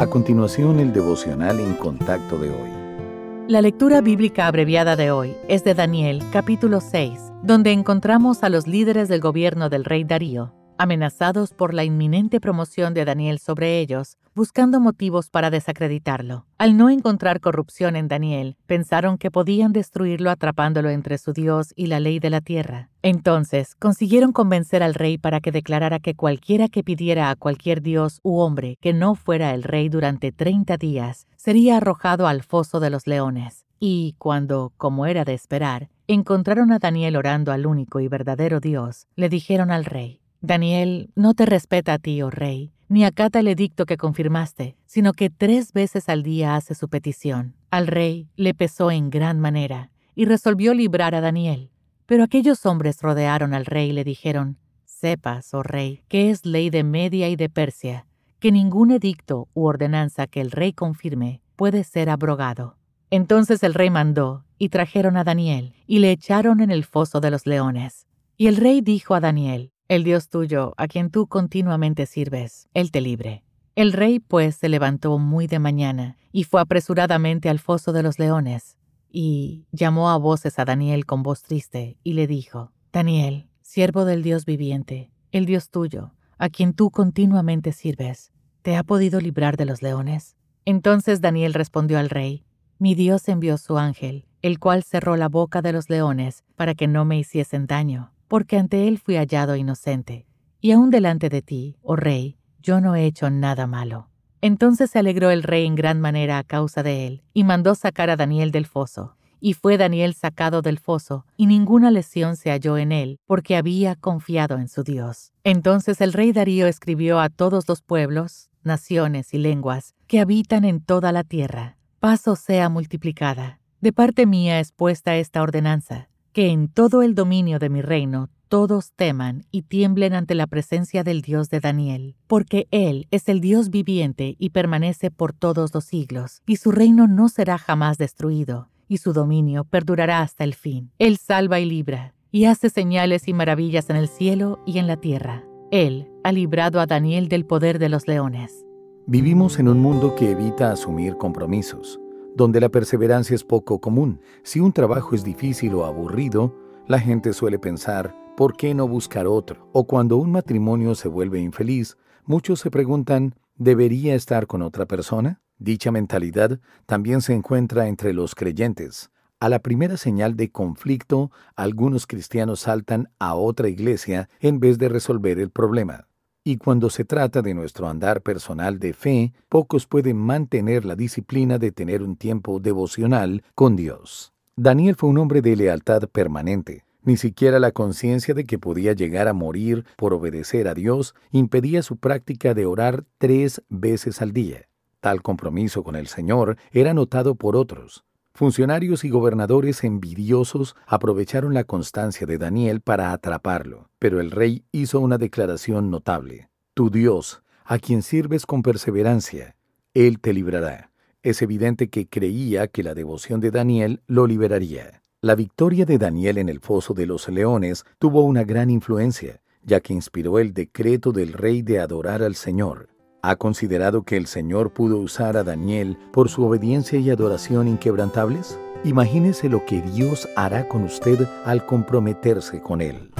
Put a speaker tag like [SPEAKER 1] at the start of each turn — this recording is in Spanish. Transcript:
[SPEAKER 1] A continuación, el devocional en contacto de hoy.
[SPEAKER 2] La lectura bíblica abreviada de hoy es de Daniel capítulo 6, donde encontramos a los líderes del gobierno del rey Darío, amenazados por la inminente promoción de Daniel sobre ellos, buscando motivos para desacreditarlo. Al no encontrar corrupción en Daniel, pensaron que podían destruirlo atrapándolo entre su Dios y la ley de la tierra. Entonces, consiguieron convencer al rey para que declarara que cualquiera que pidiera a cualquier dios u hombre que no fuera el rey durante 30 días, sería arrojado al foso de los leones. Y cuando, como era de esperar, encontraron a Daniel orando al único y verdadero Dios, le dijeron al rey, Daniel no te respeta a ti, oh rey, ni acata el edicto que confirmaste, sino que tres veces al día hace su petición. Al rey le pesó en gran manera, y resolvió librar a Daniel. Pero aquellos hombres rodearon al rey y le dijeron, Sepas, oh rey, que es ley de Media y de Persia, que ningún edicto u ordenanza que el rey confirme puede ser abrogado. Entonces el rey mandó, y trajeron a Daniel, y le echaron en el foso de los leones. Y el rey dijo a Daniel, el Dios tuyo, a quien tú continuamente sirves, Él te libre. El rey, pues, se levantó muy de mañana y fue apresuradamente al foso de los leones, y llamó a voces a Daniel con voz triste, y le dijo, Daniel, siervo del Dios viviente, el Dios tuyo, a quien tú continuamente sirves, ¿te ha podido librar de los leones? Entonces Daniel respondió al rey, Mi Dios envió su ángel, el cual cerró la boca de los leones para que no me hiciesen daño porque ante él fui hallado inocente, y aún delante de ti, oh rey, yo no he hecho nada malo. Entonces se alegró el rey en gran manera a causa de él, y mandó sacar a Daniel del foso. Y fue Daniel sacado del foso, y ninguna lesión se halló en él, porque había confiado en su Dios. Entonces el rey Darío escribió a todos los pueblos, naciones y lenguas que habitan en toda la tierra, paz sea multiplicada. De parte mía es puesta esta ordenanza, que en todo el dominio de mi reino todos teman y tiemblen ante la presencia del Dios de Daniel, porque Él es el Dios viviente y permanece por todos los siglos, y su reino no será jamás destruido, y su dominio perdurará hasta el fin. Él salva y libra, y hace señales y maravillas en el cielo y en la tierra. Él ha librado a Daniel del poder de los leones.
[SPEAKER 1] Vivimos en un mundo que evita asumir compromisos donde la perseverancia es poco común. Si un trabajo es difícil o aburrido, la gente suele pensar, ¿por qué no buscar otro? O cuando un matrimonio se vuelve infeliz, muchos se preguntan, ¿debería estar con otra persona? Dicha mentalidad también se encuentra entre los creyentes. A la primera señal de conflicto, algunos cristianos saltan a otra iglesia en vez de resolver el problema. Y cuando se trata de nuestro andar personal de fe, pocos pueden mantener la disciplina de tener un tiempo devocional con Dios. Daniel fue un hombre de lealtad permanente. Ni siquiera la conciencia de que podía llegar a morir por obedecer a Dios impedía su práctica de orar tres veces al día. Tal compromiso con el Señor era notado por otros. Funcionarios y gobernadores envidiosos aprovecharon la constancia de Daniel para atraparlo, pero el rey hizo una declaración notable. Tu Dios, a quien sirves con perseverancia, Él te librará. Es evidente que creía que la devoción de Daniel lo liberaría. La victoria de Daniel en el foso de los leones tuvo una gran influencia, ya que inspiró el decreto del rey de adorar al Señor. ¿Ha considerado que el Señor pudo usar a Daniel por su obediencia y adoración inquebrantables? Imagínese lo que Dios hará con usted al comprometerse con Él.